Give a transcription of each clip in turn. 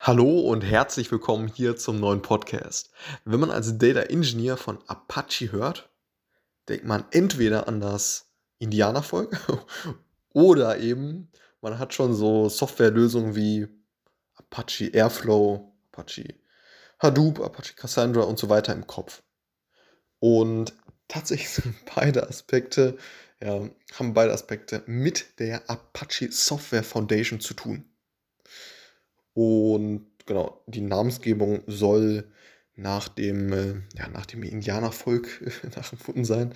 Hallo und herzlich willkommen hier zum neuen Podcast. Wenn man als Data Engineer von Apache hört, denkt man entweder an das Indianervolk oder eben man hat schon so Softwarelösungen wie Apache Airflow, Apache Hadoop, Apache Cassandra und so weiter im Kopf. Und tatsächlich sind beide Aspekte, ja, haben beide Aspekte mit der Apache Software Foundation zu tun. Und genau, die Namensgebung soll nach dem, äh, ja, nach dem Indianervolk nachempfunden sein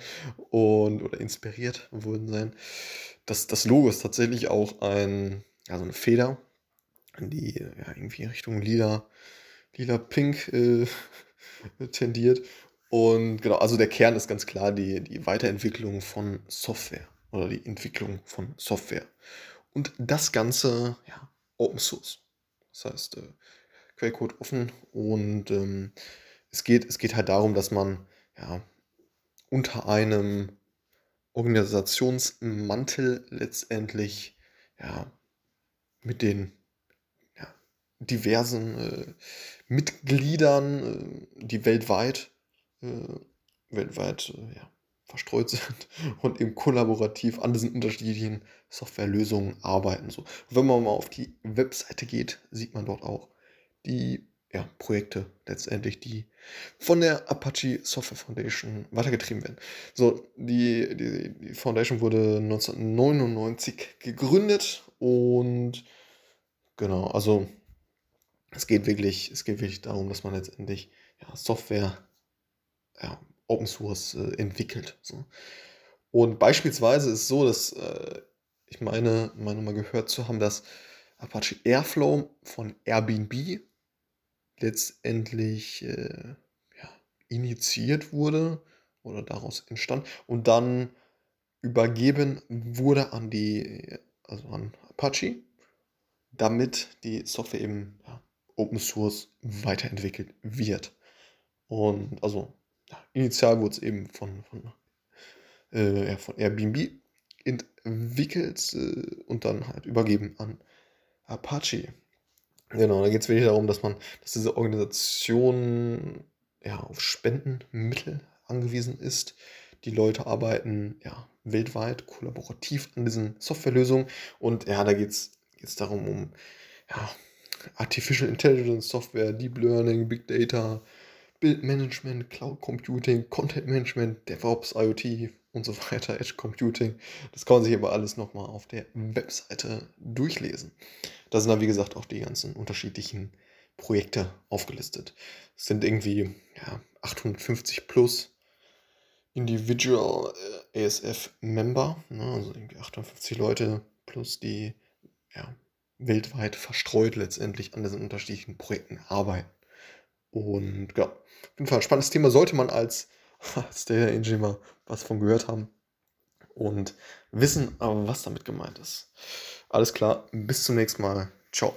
und oder inspiriert worden sein. Das, das Logo ist tatsächlich auch ein, ja, so eine Feder, die ja, irgendwie Richtung lila, lila pink äh, tendiert. Und genau, also der Kern ist ganz klar die, die Weiterentwicklung von Software oder die Entwicklung von Software. Und das Ganze, ja, Open Source. Das heißt, äh, Quellcode offen und ähm, es, geht, es geht halt darum, dass man ja, unter einem Organisationsmantel letztendlich ja, mit den ja, diversen äh, Mitgliedern, äh, die weltweit, äh, weltweit äh, ja, verstreut sind und eben kollaborativ an diesen unterschiedlichen Softwarelösungen arbeiten. So. wenn man mal auf die Webseite geht, sieht man dort auch die ja, Projekte letztendlich, die von der Apache Software Foundation weitergetrieben werden. So, die, die, die Foundation wurde 1999 gegründet und genau, also es geht wirklich, es geht wirklich darum, dass man letztendlich ja, Software ja, Open Source äh, entwickelt. So. Und beispielsweise ist es so, dass äh, ich meine, meine mal gehört zu haben, dass Apache Airflow von Airbnb letztendlich äh, ja, initiiert wurde oder daraus entstand und dann übergeben wurde an die, also an Apache, damit die Software eben ja, Open Source weiterentwickelt wird. Und also initial wurde es eben von, von, äh, ja, von Airbnb entwickelt äh, und dann halt übergeben an Apache. Genau, da geht es wirklich darum, dass man, dass diese Organisation ja, auf Spendenmittel angewiesen ist. Die Leute arbeiten ja weltweit kollaborativ an diesen Softwarelösungen und ja, da geht es darum, um ja, Artificial Intelligence Software, Deep Learning, Big Data, Bildmanagement, Cloud Computing, Content Management, DevOps, IoT und so weiter, Edge Computing. Das kann man sich aber alles nochmal auf der Webseite durchlesen. Da sind dann, wie gesagt, auch die ganzen unterschiedlichen Projekte aufgelistet. Es sind irgendwie ja, 850 plus Individual äh, ASF-Member, ne, also irgendwie 850 Leute plus die ja, weltweit verstreut letztendlich an diesen unterschiedlichen Projekten arbeiten. Und ja, auf jeden Fall ein spannendes Thema. Sollte man als, als Data Engineer was von gehört haben und wissen, was damit gemeint ist. Alles klar, bis zum nächsten Mal. Ciao.